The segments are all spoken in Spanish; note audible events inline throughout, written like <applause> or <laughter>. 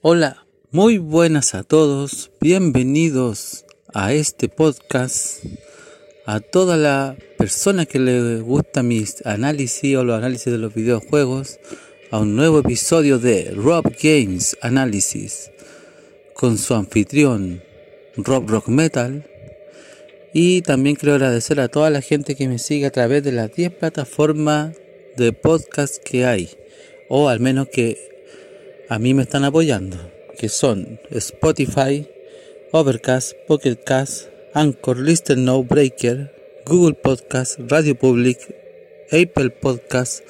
Hola, muy buenas a todos, bienvenidos a este podcast, a toda la persona que le gusta mis análisis o los análisis de los videojuegos, a un nuevo episodio de Rob Games Analysis con su anfitrión Rob Rock Metal. Y también quiero agradecer a toda la gente que me sigue a través de las 10 plataformas de podcast que hay, o al menos que a mí me están apoyando, que son Spotify, Overcast, Pocket Cast, Anchor, Listen No Breaker, Google Podcast, Radio Public, Apple Podcast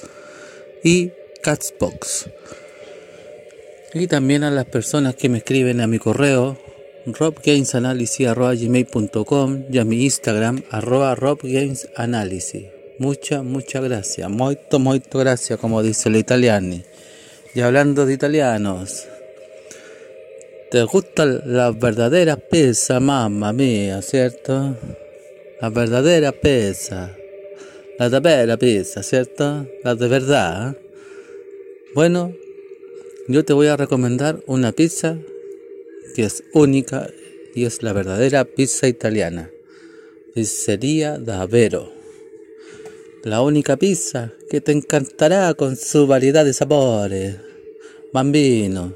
y Catsbox. Y también a las personas que me escriben a mi correo robgamesanalysis.com y a mi Instagram arroba robgamesanalysis. Muchas, muchas gracias. Molto, molto gracias, como dice el italiano. Y hablando de italianos, ¿te gusta la verdadera pizza, mamma mía, cierto? La verdadera pizza. La de vera pizza, ¿cierto? La de verdad. Bueno, yo te voy a recomendar una pizza que es única y es la verdadera pizza italiana. Pizzería Davvero. La única pizza que te encantará con su variedad de sabores. Bambino.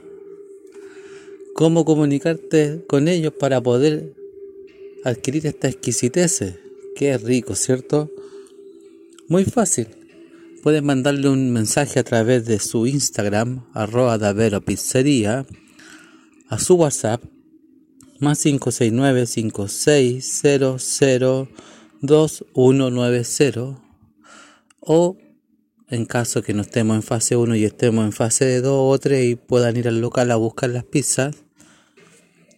¿Cómo comunicarte con ellos para poder adquirir esta exquisitez? Qué rico, ¿cierto? Muy fácil. Puedes mandarle un mensaje a través de su Instagram, arroba Davero Pizzería, a su WhatsApp, más 569 5600 2190 o en caso que no estemos en fase 1 y estemos en fase 2 o 3 y puedan ir al local a buscar las pizzas,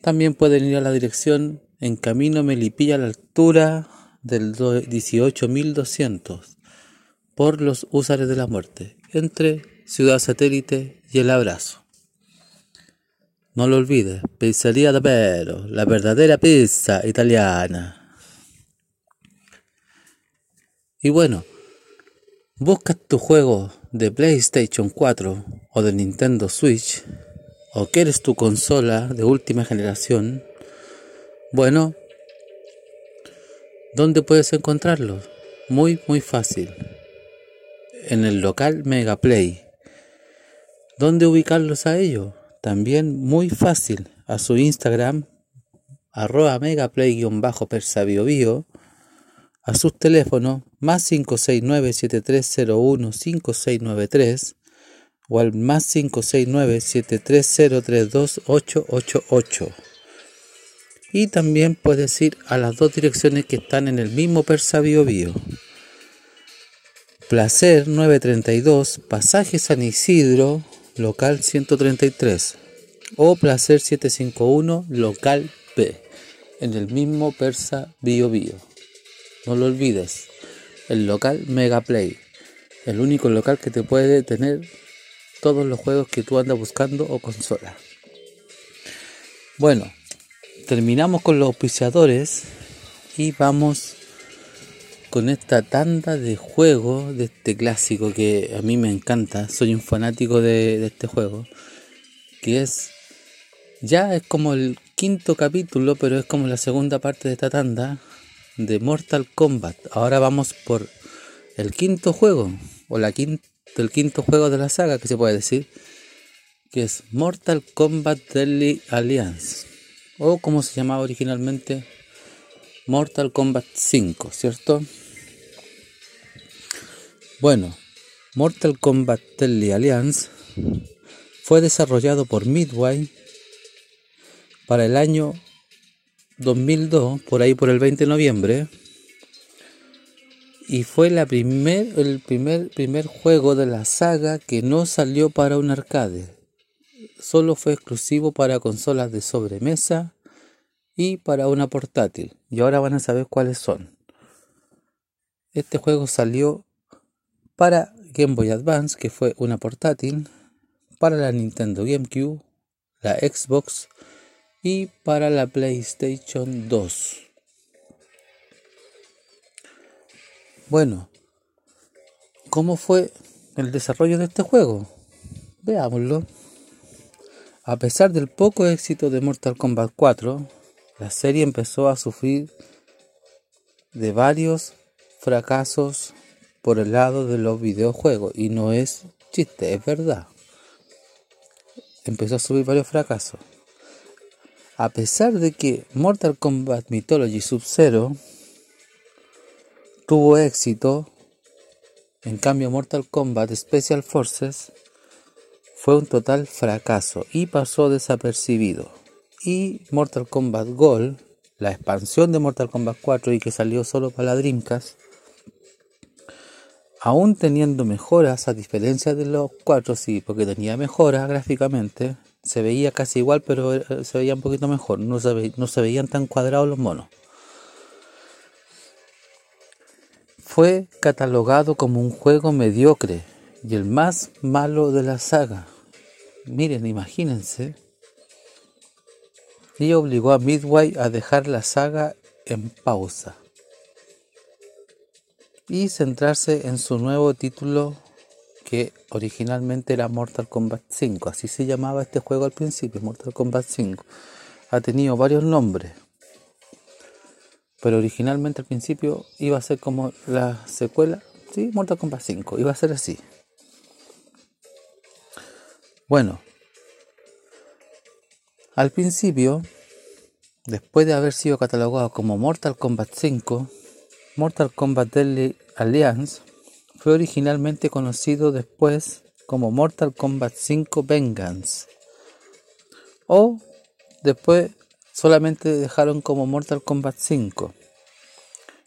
también pueden ir a la dirección en Camino Melipilla a la altura del 18200 por los usares de la muerte, entre Ciudad Satélite y El Abrazo. No lo olvides, Pizzería Davvero, la verdadera pizza italiana. Y bueno, ¿Buscas tu juego de PlayStation 4 o de Nintendo Switch? ¿O quieres tu consola de última generación? Bueno, ¿dónde puedes encontrarlo? Muy, muy fácil. En el local Megaplay. ¿Dónde ubicarlos a ellos? También muy fácil. A su Instagram, arroba megaplay-persabiobio a sus teléfonos más 569-7301-5693 o al más 569-73032888. Y también puedes ir a las dos direcciones que están en el mismo Persa Bio Bio. Placer 932, Pasaje San Isidro, local 133. O Placer 751, local B, en el mismo Persa Bio Bio. No lo olvides. El local Megaplay. El único local que te puede tener todos los juegos que tú andas buscando o consola. Bueno, terminamos con los auspiciadores y vamos con esta tanda de juegos de este clásico que a mí me encanta. Soy un fanático de, de este juego. Que es. Ya es como el quinto capítulo, pero es como la segunda parte de esta tanda de Mortal Kombat. Ahora vamos por el quinto juego, o la quinto, el quinto juego de la saga, que se puede decir, que es Mortal Kombat Deadly Alliance, o como se llamaba originalmente, Mortal Kombat 5, ¿cierto? Bueno, Mortal Kombat Deadly Alliance fue desarrollado por Midway para el año 2002, por ahí por el 20 de noviembre, y fue la primer, el primer, primer juego de la saga que no salió para un arcade. Solo fue exclusivo para consolas de sobremesa y para una portátil. Y ahora van a saber cuáles son. Este juego salió para Game Boy Advance, que fue una portátil, para la Nintendo GameCube, la Xbox y para la PlayStation 2. Bueno, ¿cómo fue el desarrollo de este juego? Veámoslo. A pesar del poco éxito de Mortal Kombat 4, la serie empezó a sufrir de varios fracasos por el lado de los videojuegos y no es chiste, es verdad. Empezó a subir varios fracasos. A pesar de que Mortal Kombat Mythology Sub-Zero tuvo éxito, en cambio Mortal Kombat Special Forces fue un total fracaso y pasó desapercibido. Y Mortal Kombat Gold, la expansión de Mortal Kombat 4 y que salió solo para la Dreamcast, aún teniendo mejoras a diferencia de los 4, sí, porque tenía mejoras gráficamente, se veía casi igual, pero se veía un poquito mejor, no se, no se veían tan cuadrados los monos. Fue catalogado como un juego mediocre y el más malo de la saga. Miren, imagínense. Y obligó a Midway a dejar la saga en pausa y centrarse en su nuevo título que originalmente era Mortal Kombat 5. Así se llamaba este juego al principio, Mortal Kombat 5. Ha tenido varios nombres pero originalmente al principio iba a ser como la secuela, sí, Mortal Kombat 5, iba a ser así. Bueno, al principio, después de haber sido catalogado como Mortal Kombat 5, Mortal Kombat Deadly Alliance fue originalmente conocido después como Mortal Kombat 5 Vengeance. O después solamente dejaron como Mortal Kombat 5.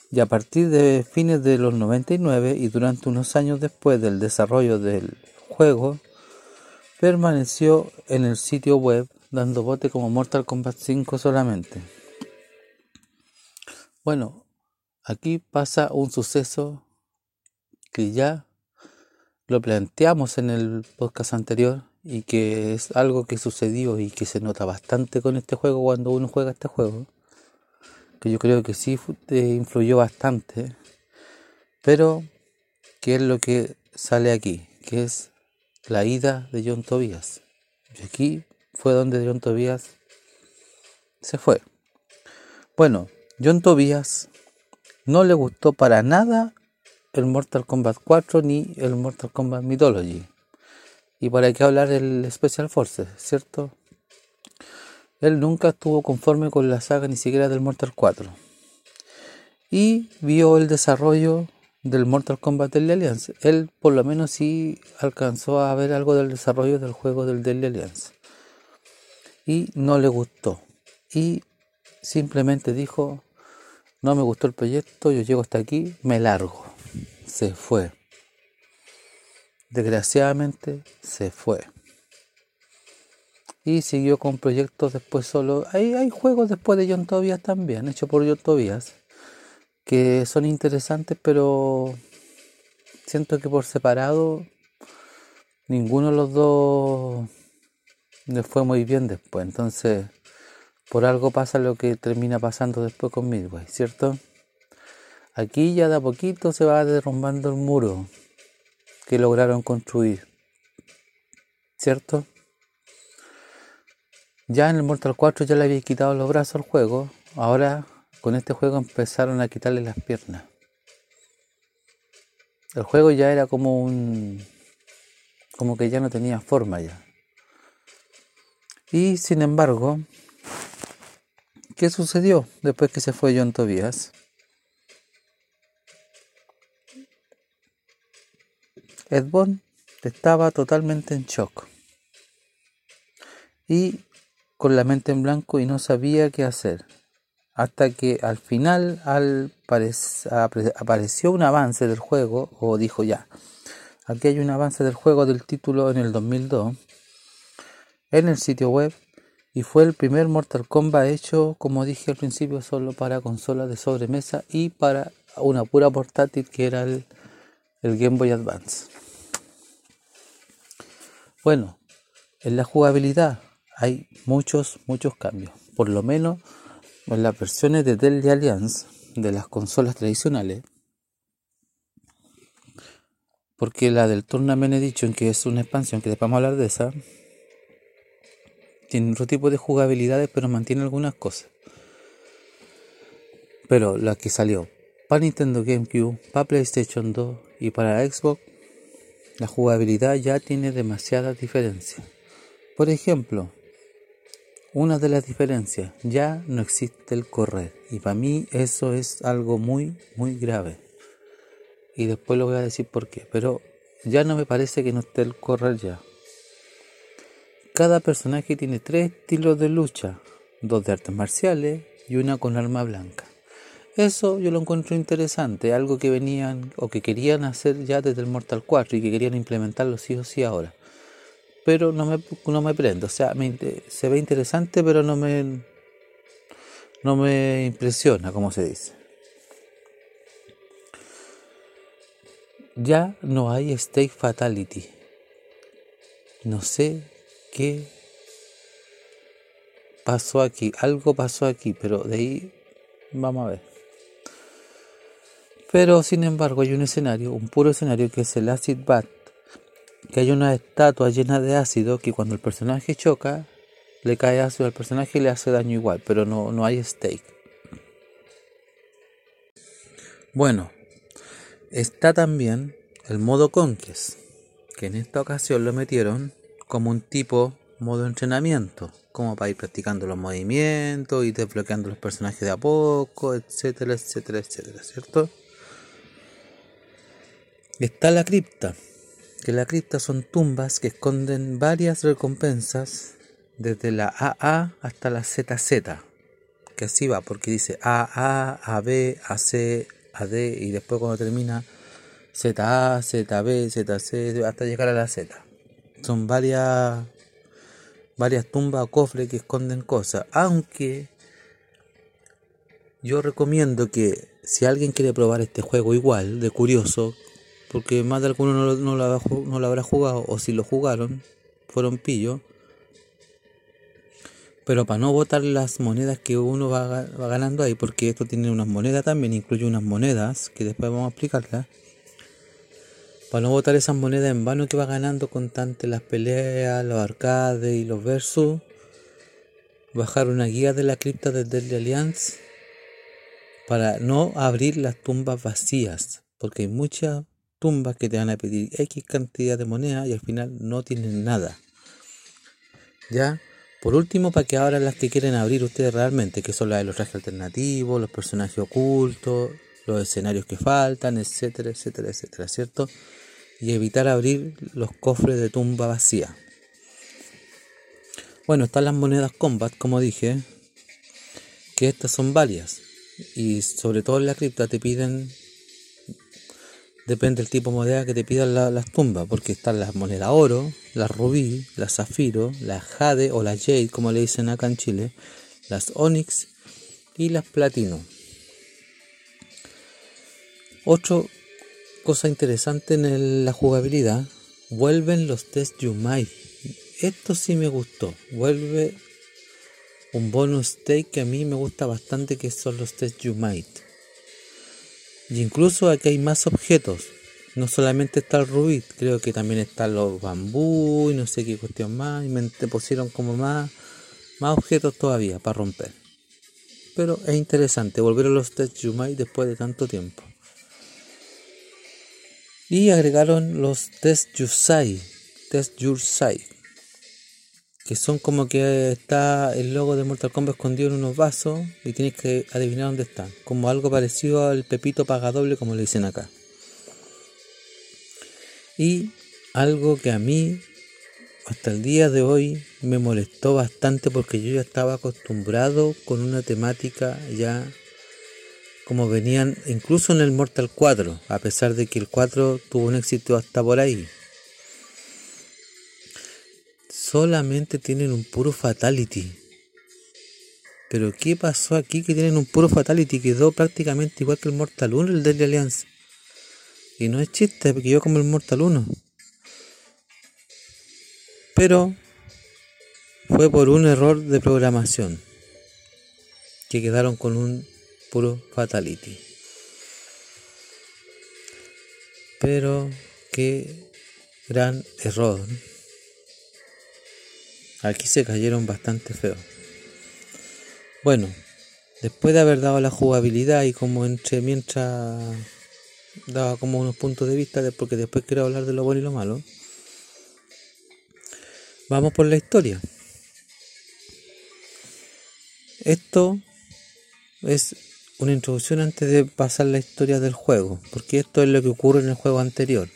Y a partir de fines de los 99 y durante unos años después del desarrollo del juego, permaneció en el sitio web dando bote como Mortal Kombat 5 solamente. Bueno, aquí pasa un suceso ya lo planteamos en el podcast anterior y que es algo que sucedió y que se nota bastante con este juego cuando uno juega este juego, que yo creo que sí influyó bastante, pero que es lo que sale aquí, que es la ida de John Tobias. Y aquí fue donde John Tobias se fue. Bueno, John Tobias no le gustó para nada el Mortal Kombat 4 ni el Mortal Kombat Mythology. Y para qué hablar el Special Forces, ¿cierto? Él nunca estuvo conforme con la saga ni siquiera del Mortal 4. Y vio el desarrollo del Mortal Kombat Deadly Alliance. Él por lo menos sí alcanzó a ver algo del desarrollo del juego del Deadly Alliance. Y no le gustó. Y simplemente dijo, no me gustó el proyecto, yo llego hasta aquí, me largo. Se fue. Desgraciadamente se fue. Y siguió con proyectos después solo. Hay, hay juegos después de John Tobias también, hechos por John Tobias, que son interesantes, pero siento que por separado ninguno de los dos le fue muy bien después. Entonces, por algo pasa lo que termina pasando después con Midway, ¿cierto? Aquí ya de a poquito se va derrumbando el muro que lograron construir, ¿cierto? Ya en el Mortal 4 ya le había quitado los brazos al juego, ahora con este juego empezaron a quitarle las piernas. El juego ya era como un... como que ya no tenía forma ya. Y sin embargo, ¿qué sucedió después que se fue John Tobias? Ed estaba totalmente en shock. Y con la mente en blanco y no sabía qué hacer. hasta que al final al apareció un avance del juego o dijo ya, aquí hay un avance del juego del título en el 2002 en el sitio web y fue el primer Mortal Kombat hecho, como dije al principio, solo para consolas de sobremesa y para una pura portátil que era el, el Game Boy Advance. Bueno, en la jugabilidad hay muchos, muchos cambios. Por lo menos en las versiones de Dell Alliance de las consolas tradicionales. Porque la del Tournament Edition, que es una expansión, que después vamos a hablar de esa, tiene otro tipo de jugabilidades, pero mantiene algunas cosas. Pero la que salió para Nintendo GameCube, para PlayStation 2 y para Xbox, la jugabilidad ya tiene demasiadas diferencias. Por ejemplo, una de las diferencias, ya no existe el correr. Y para mí eso es algo muy, muy grave. Y después lo voy a decir por qué. Pero ya no me parece que no esté el correr ya. Cada personaje tiene tres estilos de lucha. Dos de artes marciales y una con arma blanca. Eso yo lo encuentro interesante, algo que venían o que querían hacer ya desde el Mortal 4 y que querían implementarlo sí o sí ahora pero no me, no me prendo. O sea, se ve interesante, pero no me, no me impresiona, como se dice. Ya no hay Stake Fatality. No sé qué pasó aquí. Algo pasó aquí, pero de ahí vamos a ver. Pero sin embargo hay un escenario, un puro escenario que es el Acid Bat que hay una estatua llena de ácido que cuando el personaje choca, le cae ácido al personaje y le hace daño igual, pero no, no hay stake. Bueno, está también el modo Conquest, que en esta ocasión lo metieron como un tipo modo entrenamiento, como para ir practicando los movimientos y desbloqueando los personajes de a poco, etcétera, etcétera, etcétera, ¿cierto? Está la cripta, que la cripta son tumbas que esconden varias recompensas desde la AA hasta la ZZ, que así va, porque dice AA, AB, AC, AD y después cuando termina ZA, ZB, ZC hasta llegar a la Z. Son varias varias tumbas o cofres que esconden cosas, aunque yo recomiendo que si alguien quiere probar este juego igual, de curioso, porque más de alguno no, no, lo, no lo habrá jugado, o si lo jugaron, fueron pillos. Pero para no botar las monedas que uno va, va, ganando ahí, porque esto tiene unas monedas también, incluye unas monedas, que después vamos a explicarlas. Para no botar esas monedas en vano que va ganando constante las peleas, los arcades y los versus. Bajar una guía de la cripta de Deadly Alliance para no abrir las tumbas vacías, porque hay muchas tumbas que te van a pedir X cantidad de moneda y al final no tienen nada. ¿Ya? Por último, para que ahora las que quieren abrir ustedes realmente, que son las de los trajes alternativos, los personajes ocultos, los escenarios que faltan, etcétera, etcétera, etcétera, ¿cierto? Y evitar abrir los cofres de tumba vacía. Bueno, están las monedas combat, como dije, que estas son varias. Y sobre todo en la cripta te piden depende del tipo de moneda que te pidan las tumbas, porque están las monedas oro, las rubí, las zafiro, las jade o las jade, como le dicen acá en Chile, las onyx y las platino. Otra cosa interesante en la jugabilidad, vuelven los test Yumai. Esto sí me gustó. Vuelve un bonus take que a mí me gusta bastante, que son los test Yumai. Y incluso aquí hay más objetos. No solamente está el rubí, creo que también están los bambú y no sé qué cuestión más. Y me pusieron como más, más objetos todavía para romper. Pero es interesante volver a los test Yumai después de tanto tiempo. Y agregaron los test Yusai. Test Yusai que son como que está el logo de Mortal Kombat escondido en unos vasos y tienes que adivinar dónde está, como algo parecido al Pepito paga doble como le dicen acá. Y algo que a mí hasta el día de hoy me molestó bastante porque yo ya estaba acostumbrado con una temática ya como venían incluso en el Mortal 4, a pesar de que el 4 tuvo un éxito hasta por ahí. Solamente tienen un puro fatality. Pero ¿qué pasó aquí que tienen un puro fatality? Quedó prácticamente igual que el Mortal 1, el Deadly Alliance. Y no es chiste, porque yo como el Mortal 1. Pero fue por un error de programación. Que quedaron con un puro fatality. Pero qué gran error. Aquí se cayeron bastante feo. Bueno, después de haber dado la jugabilidad y como entre mientras daba como unos puntos de vista, porque después quiero hablar de lo bueno y lo malo. Vamos por la historia. Esto es una introducción antes de pasar la historia del juego, porque esto es lo que ocurre en el juego anterior.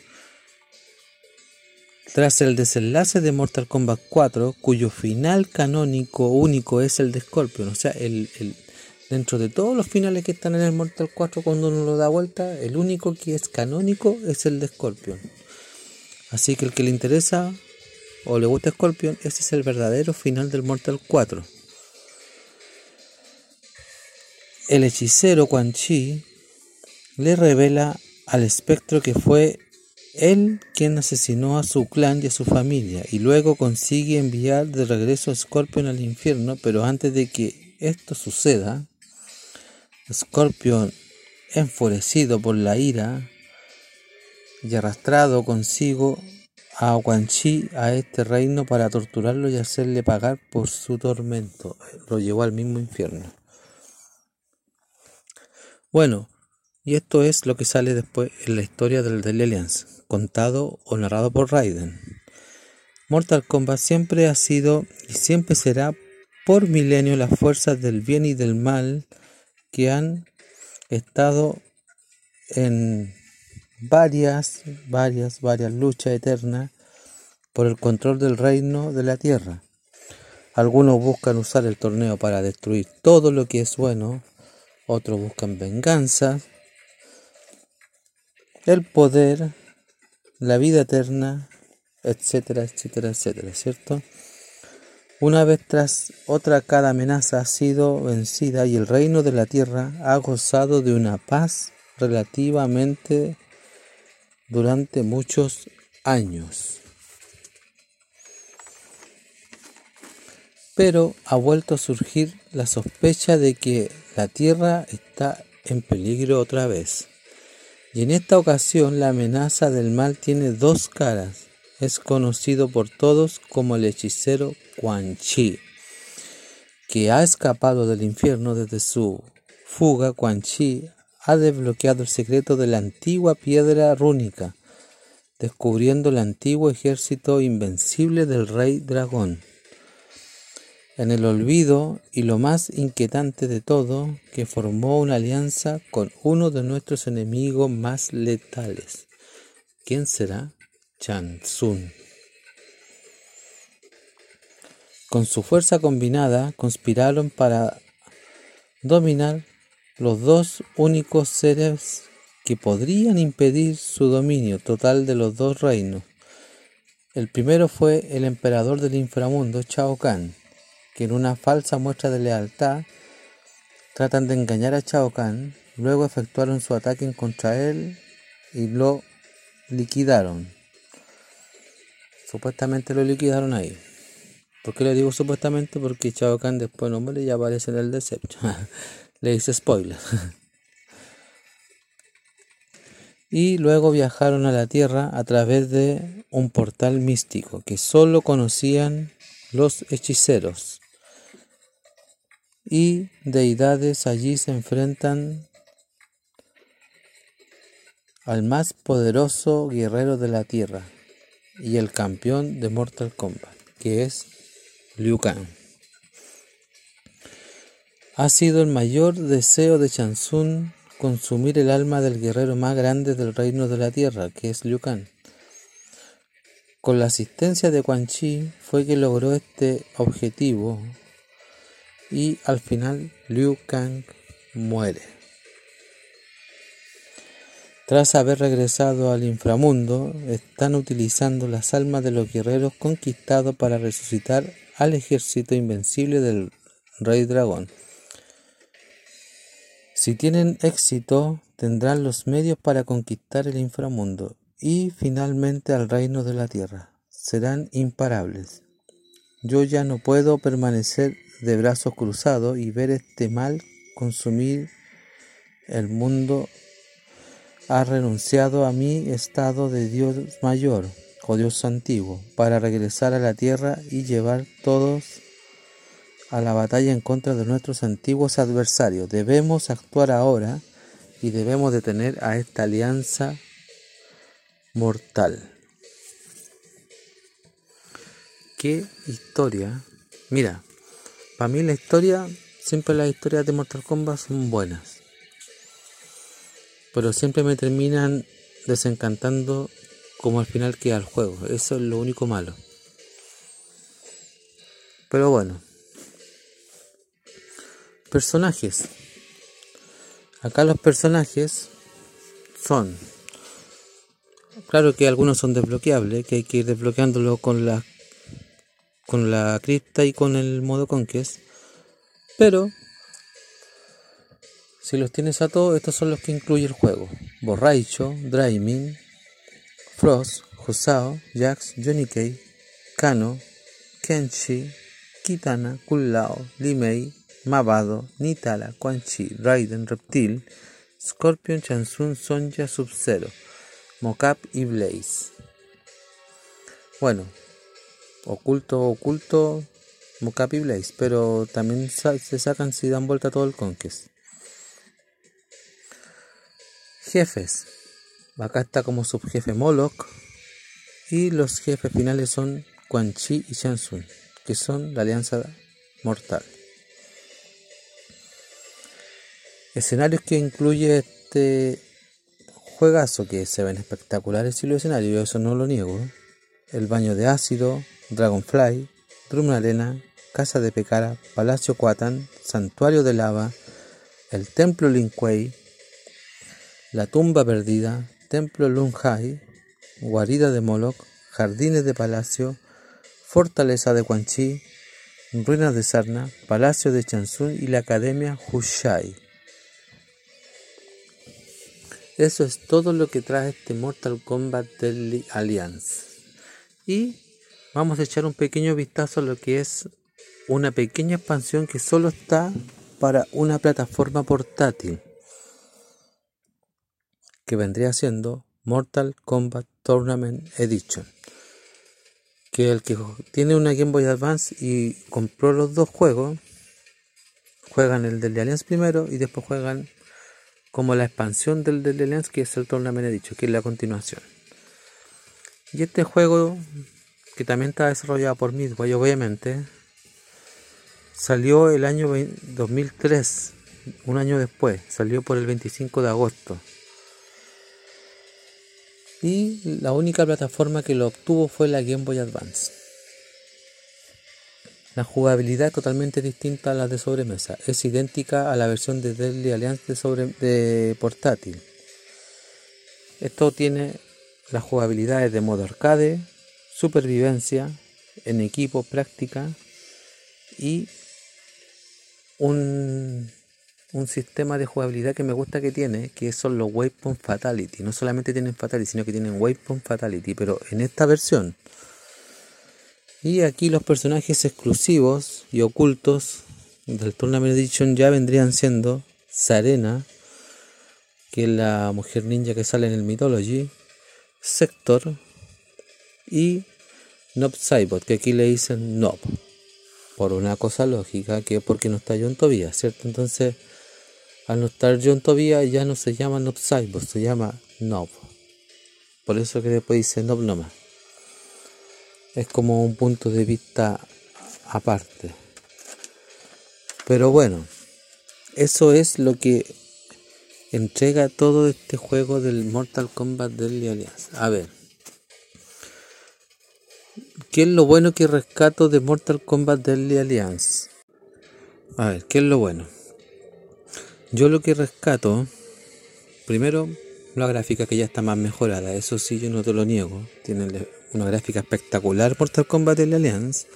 Tras el desenlace de Mortal Kombat 4, cuyo final canónico único es el de Scorpion, o sea, el, dentro de todos los finales que están en el Mortal 4 cuando uno lo da vuelta, el único que es canónico es el de Scorpion. Así que el que le interesa o le gusta Scorpion, ese es el verdadero final del Mortal 4. El hechicero Quan Chi le revela al espectro que fue él quien asesinó a su clan y a su familia y luego consigue enviar de regreso a Scorpion al infierno, pero antes de que esto suceda, Scorpion, enfurecido por la ira y arrastrado consigo a Quan Chi a este reino para torturarlo y hacerle pagar por su tormento, lo llevó al mismo infierno. Bueno, y esto es lo que sale después en la historia del Alliance, contado o narrado por Raiden. Mortal Kombat siempre ha sido y siempre será por milenio las fuerzas del bien y del mal que han estado en varias, varias, varias luchas eternas por el control del reino de la tierra. Algunos buscan usar el torneo para destruir todo lo que es bueno, otros buscan venganza, el poder, la vida eterna, etcétera, etcétera, etcétera, ¿cierto? Una vez tras otra cada amenaza ha sido vencida y el reino de la tierra ha gozado de una paz relativamente durante muchos años. Pero ha vuelto a surgir la sospecha de que la Tierra está en peligro otra vez. Y en esta ocasión la amenaza del mal tiene dos caras. Es conocido por todos como el hechicero Quan Chi, que ha escapado del infierno desde su fuga. Quan Chi ha desbloqueado el secreto de la antigua piedra rúnica, descubriendo el antiguo ejército invencible del rey dragón en el olvido y lo más inquietante de todo, que formó una alianza con uno de nuestros enemigos más letales. ¿Quién será? Sun. Con su fuerza combinada conspiraron para dominar los dos únicos seres que podrían impedir su dominio total de los dos reinos. El primero fue el emperador del inframundo, Chao Kahn, que en una falsa muestra de lealtad tratan de engañar a Chao Kahn, luego efectuaron su ataque contra él y lo liquidaron. Supuestamente lo liquidaron ahí. ¿Por qué le digo supuestamente? Porque Chao Kahn después no ya aparece en el Deception. <laughs> le hice spoiler. <laughs> y luego viajaron a la Tierra a través de un portal místico que solo conocían los hechiceros y deidades allí se enfrentan al más poderoso guerrero de la tierra y el campeón de Mortal Kombat, que es Liu Kang. Ha sido el mayor deseo de Chansun consumir el alma del guerrero más grande del reino de la tierra, que es Liu Kang. Con la asistencia de Quan Chi fue que logró este objetivo y al final Liu Kang muere. Tras haber regresado al inframundo, están utilizando las almas de los guerreros conquistados para resucitar al ejército invencible del Rey Dragón. Si tienen éxito, tendrán los medios para conquistar el inframundo y finalmente al reino de la tierra. Serán imparables. Yo ya no puedo permanecer de brazos cruzados y ver este mal consumir el mundo ha renunciado a mi estado de Dios mayor o Dios antiguo para regresar a la tierra y llevar todos a la batalla en contra de nuestros antiguos adversarios. Debemos actuar ahora y debemos detener a esta alianza mortal. ¿Qué historia? Mira, para mí la historia, siempre las historias de Mortal Kombat son buenas. Pero siempre me terminan desencantando como al final queda el juego. Eso es lo único malo. Pero bueno. Personajes. Acá los personajes son. Claro que algunos son desbloqueables, que hay que ir desbloqueándolo con la con la cripta y con el modo conquest. Pero si los tienes a todos, estos son los que incluye el juego. Borraicho, Dreaming, Frost, Husao, Jax, Johnny K, Kano, Kenshi, Kitana, Kullao, Limei, Mavado, Nitala, Quan Chi, Raiden, Reptil, Scorpion, Chansun, Sonja, Sub-Zero, Mocap y Blaze. Bueno, oculto, oculto, Mocap y Blaze, pero también se sacan si dan vuelta todo el Conquest. Jefes. Acá está como subjefe Moloch. Y los jefes finales son Quan Chi y Shansun, que son la alianza mortal. Escenarios que incluye este juegazo que se ven espectaculares y los escenarios, eso no lo niego. El baño de ácido, Dragonfly, Drum Arena, Casa de Pecara, Palacio Kuatan, Santuario de Lava, el Templo Linquei, la Tumba Perdida, Templo Lunhai, Guarida de Moloch, Jardines de Palacio, Fortaleza de Quan Chi, Ruinas de Sarna, Palacio de Chansun y la Academia Hushai. Eso es todo lo que trae este Mortal Kombat Deadly Alliance. Y vamos a echar un pequeño vistazo a lo que es una pequeña expansión que solo está para una plataforma portátil que vendría siendo Mortal Kombat Tournament Edition que el que tiene una Game Boy Advance y compró los dos juegos juegan el del Alliance primero y después juegan como la expansión del del Alliance que es el Tournament Edition que es la continuación. Y este juego que también está desarrollado por Midway, obviamente, salió el año 2003, un año después, salió por el 25 de agosto. Y la única plataforma que lo obtuvo fue la Game Boy Advance. La jugabilidad es totalmente distinta a la de sobremesa, es idéntica a la versión de Deadly Alliance sobre, de portátil. Esto tiene las jugabilidades de modo arcade, supervivencia en equipo, práctica y un, un, sistema de jugabilidad que me gusta que tiene, que son los Waypoint Fatality. No solamente tienen Fatality, sino que tienen Waypoint Fatality, pero en esta versión. Y aquí los personajes exclusivos y ocultos del Tournament Edition ya vendrían siendo Sarena, que es la mujer ninja que sale en el Mythology, Sector y Nob Cybot, que aquí le dicen Nob, por una cosa lógica, que es porque no está John Tobias, ¿cierto? Entonces, al no estar John Tobias ya no se llama Nob Cybot, se llama Nob. Por eso que después dice Nob nomás. Es como un punto de vista aparte. Pero bueno, eso es lo que entrega todo este juego del Mortal Kombat del Alliance. A ver. ¿Qué es lo bueno que rescato de Mortal Kombat Deadly Alliance? A ver, ¿qué es lo bueno? Yo lo que rescato, primero, la gráfica que ya está más mejorada, eso sí, yo no te lo niego. Tiene una gráfica espectacular Mortal Kombat Deadly Alliance.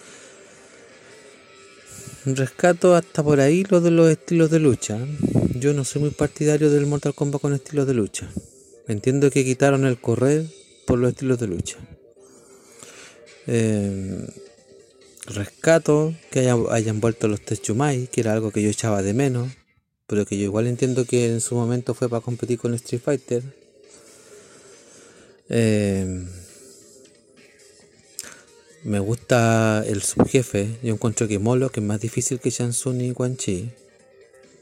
Rescato hasta por ahí lo de los estilos de lucha. Yo no soy muy partidario del Mortal Kombat con estilos de lucha. Entiendo que quitaron el correr por los estilos de lucha. Eh, rescato que hayan vuelto los Techumai, que era algo que yo echaba de menos, pero que yo igual entiendo que en su momento fue para competir con Street Fighter. Eh, me gusta el subjefe, yo encuentro que Molo, que es más difícil que Shansun y Quan Chi.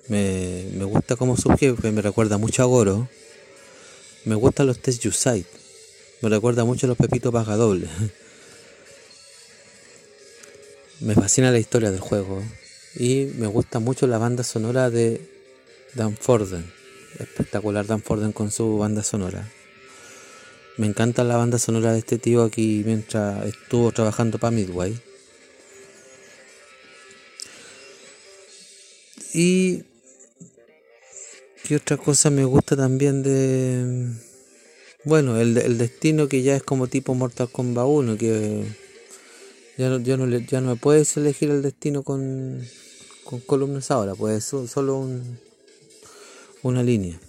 Me, me gusta como subjefe, me recuerda mucho a Goro. Me gustan los test Yusai. Me recuerda mucho a los Pepitos Paga Doble. <laughs> me fascina la historia del juego. Y me gusta mucho la banda sonora de Dan Forden. Espectacular Dan Forden con su banda sonora. Me encanta la banda sonora de este tío aquí mientras estuvo trabajando para Midway. Y ¿Qué otra cosa me gusta también de... Bueno, el, el destino que ya es como tipo Mortal Kombat 1, que ya no, ya no, ya no puedes elegir el destino con, con columnas ahora, pues solo un, una línea.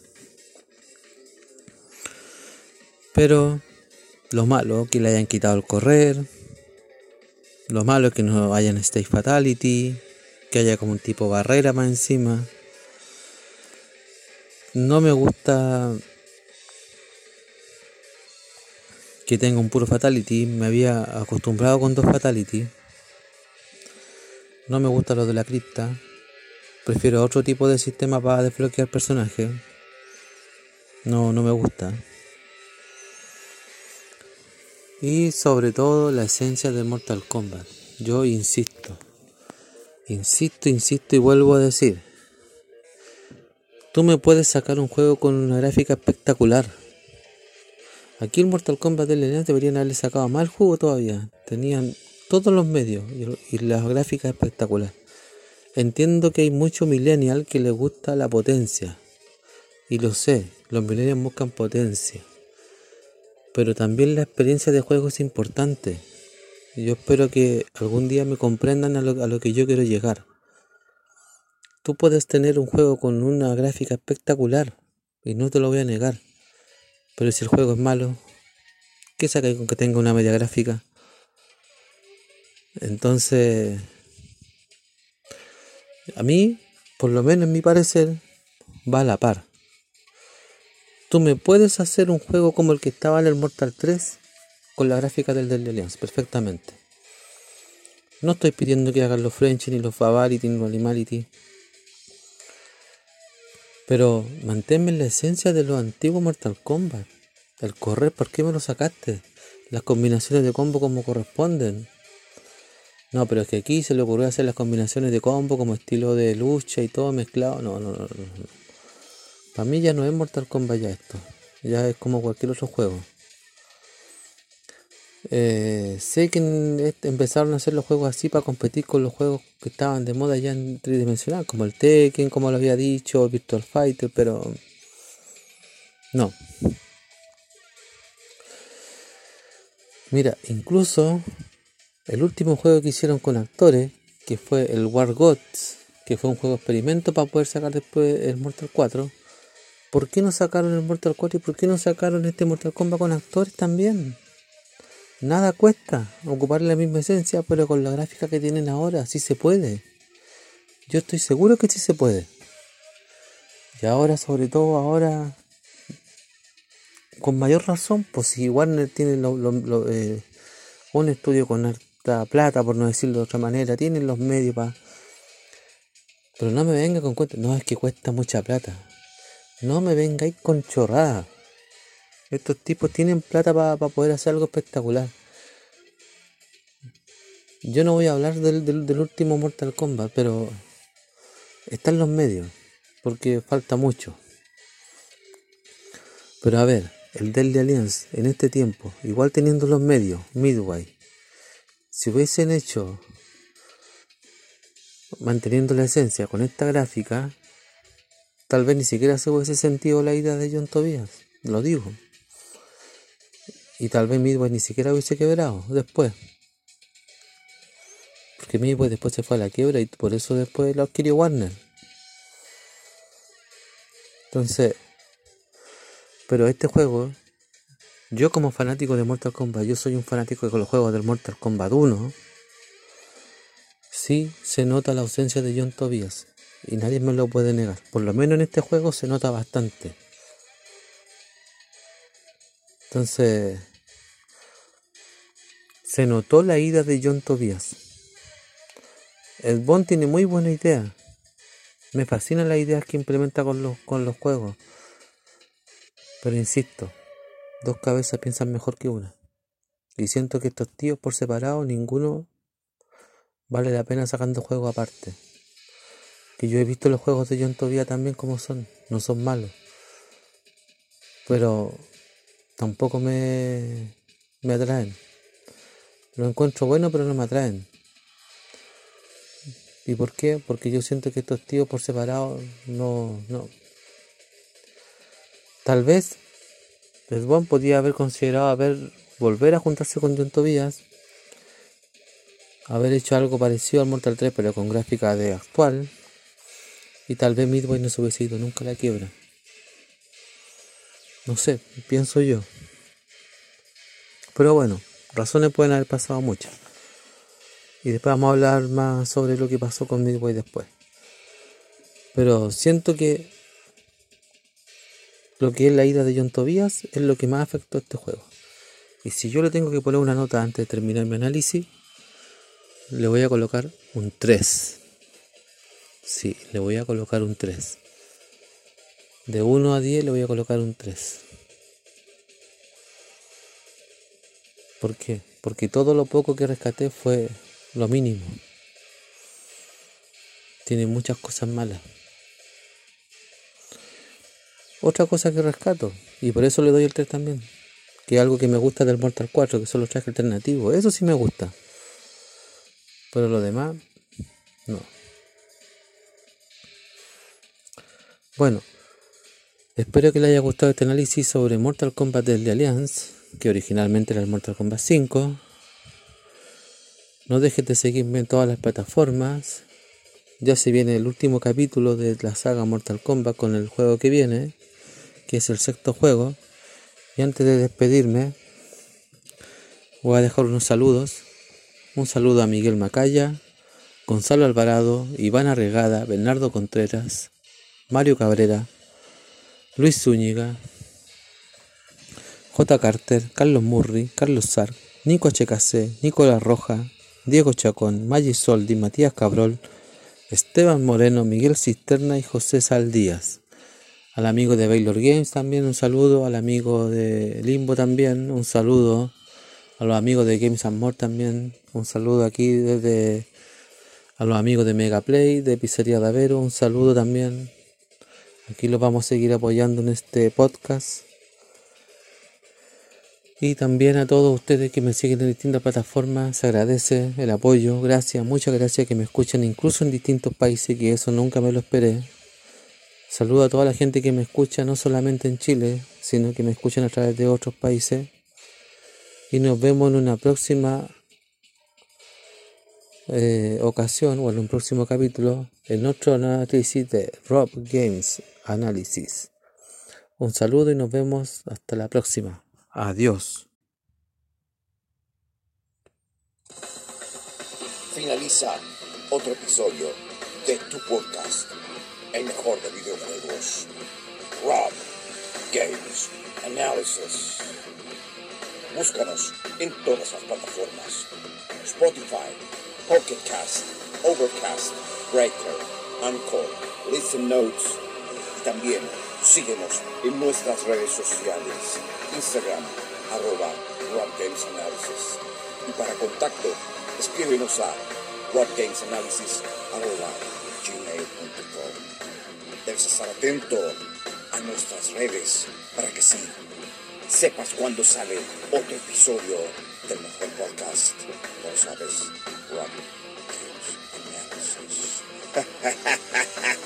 Pero lo malo que le hayan quitado el correr, lo malo que no hayan stage fatality, que haya como un tipo barrera más encima. No me gusta que tenga un puro fatality. Me había acostumbrado con dos fatality. No me gusta lo de la cripta. Prefiero otro tipo de sistema para desbloquear personajes. No, no me gusta. Y sobre todo la esencia de Mortal Kombat. Yo insisto. Insisto, insisto y vuelvo a decir Tú me puedes sacar un juego con una gráfica espectacular. Aquí el Mortal Kombat de Alliance deberían haberle sacado más juego todavía. Tenían todos los medios y, las gráficas espectaculares. Entiendo que hay mucho millennial que les gusta la potencia. Y lo sé, los millennials buscan potencia. Pero también la experiencia de juego es importante. Yo espero que algún día me comprendan a lo que yo quiero llegar. Tú puedes tener un juego con una gráfica espectacular y no te lo voy a negar. Pero si el juego es malo, ¿qué saca con que tenga una media gráfica? Entonces, a mí, por lo menos en mi parecer, va a la par. Tú me puedes hacer un juego como el que estaba en el Mortal 3 con la gráfica del Deadly Alliance, perfectamente. No estoy pidiendo que hagan los French, ni los Favality, ni los Animality. Pero manténme la esencia de los antiguos Mortal Kombat. El correr, ¿por qué me lo sacaste? Las combinaciones de combo como corresponden. No, pero es que aquí se le ocurrió hacer las combinaciones de combo como estilo de lucha y todo mezclado. No, no, no, no. Para mí ya no es Mortal Kombat ya esto. Ya es como cualquier otro juego. Eh, sé que empezaron a hacer los juegos así para competir con los juegos que estaban de moda ya en tridimensional, como el Tekken, como lo había dicho, Virtual Fighter, pero no. Mira, incluso el último juego que hicieron con actores, que fue el War Gods, que fue un juego experimento para poder sacar después el Mortal 4. ¿Por qué no sacaron el Mortal 4 y por qué no sacaron este Mortal Kombat con actores también? Nada cuesta ocupar la misma esencia, pero con la gráfica que tienen ahora, sí se puede. Yo estoy seguro que sí se puede. Y ahora, sobre todo ahora, con mayor razón, pues si Warner tiene eh, un estudio con alta plata, por no decirlo de otra manera, tienen los medios para... Pero no me venga con cuenta, no es que cuesta mucha plata. No me vengáis con chorrada. Estos tipos tienen plata para poder hacer algo espectacular. Yo no voy a hablar del, del, último Mortal Kombat, pero está en los medios, porque falta mucho. Pero a ver, el Deadly Alliance en este tiempo, igual teniendo los medios, Midway, si hubiesen hecho manteniendo la esencia con esta gráfica, tal vez ni siquiera se hubiese sentido la idea de John Tobias, lo digo. Y tal vez Midway ni siquiera hubiese quebrado después. Porque Midway después se fue a la quiebra y por eso después lo adquirió Warner. Entonces, pero este juego, yo como fanático de Mortal Kombat, yo soy un fanático de los juegos del Mortal Kombat 1 sí se nota la ausencia de John Tobias y nadie me lo puede negar. Por lo menos en este juego se nota bastante. Entonces, se notó la ida de John Tobias. El Bond tiene muy buena idea. Me fascinan las ideas que implementa con los, con los juegos. Pero insisto, dos cabezas piensan mejor que una. Y siento que estos tíos por separado, ninguno vale la pena sacando juegos aparte. Que yo he visto los juegos de John Tobia también como son, no son malos. Pero tampoco me, me atraen. Lo encuentro bueno, pero no me atraen. ¿Y por qué? Porque yo siento que estos tíos por separado no, no. Tal vez Desbon podía haber considerado haber volver a juntarse con John Tobias haber hecho algo parecido al Mortal 3 pero con gráfica de actual y tal vez Midway no se hubiese ido nunca la quiebra. No sé, pienso yo. Pero bueno, razones pueden haber pasado muchas. Y después vamos a hablar más sobre lo que pasó con Midway después. Pero siento que lo que es la ida de John Tobias es lo que más afectó a este juego. Y si yo le tengo que poner una nota antes de terminar mi análisis, le voy a colocar un 3. Sí, le voy a colocar un 3. De 1 a 10 le voy a colocar un 3. ¿Por qué? Porque todo lo poco que rescaté fue lo mínimo. Tiene muchas cosas malas. Otra cosa que rescato, y por eso le doy el 3 también, que es algo que me gusta del Mortal 4, que son los trajes alternativos. Eso sí me gusta. Pero lo demás, no. Bueno, espero que les haya gustado este análisis sobre Mortal Kombat del de Alliance, que originalmente era el Mortal Kombat 5. No dejes de seguirme en todas las plataformas. Ya se viene el último capítulo de la saga Mortal Kombat con el juego que viene, que es el sexto juego. Y antes de despedirme, voy a dejar unos saludos un saludo a Miguel Macaya, Gonzalo Alvarado, Iván Arregada, Bernardo Contreras, Mario Cabrera, Luis Zúñiga, J. Carter, Carlos Murri, Carlos Sar, Nico HKC, Nicolás Roja, Diego Chacón, Maggi Soldi, Matías Cabrol, Esteban Moreno, Miguel Cisterna y José Saldías. Al amigo de Baylor Games también un saludo, al amigo de Limbo también un saludo, a los amigos de Games and More también un saludo aquí desde a los amigos de Megaplay, de Pizzería de Avero, un saludo también. Aquí los vamos a seguir apoyando en este podcast. Y también a todos ustedes que me siguen en distintas plataformas, se agradece el apoyo, gracias, muchas gracias que me escuchan incluso en distintos países, que eso nunca me lo esperé. Saludo a toda la gente que me escucha, no solamente en Chile, sino que me escuchan a través de otros países. Y nos vemos en una próxima eh, ocasión o en un próximo capítulo en otro análisis de Rob Games Análisis. Un saludo y nos vemos hasta la próxima. Adiós. Finaliza otro episodio de tu podcast, el mejor de videojuegos. Rob Games Analysis. Búscanos en todas las plataformas. Spotify, Pocket Cast, Overcast, Breaker, Anchor, Listen Notes. También síguenos en nuestras redes sociales, Instagram, arroba Analysis. Y para contacto, escríbenos a robgamesanalysis arroba gmail.com. Debes estar atento a nuestras redes para que sí sepas cuando sale otro episodio del mejor podcast. No sabes, Rob Games Analysis. <laughs>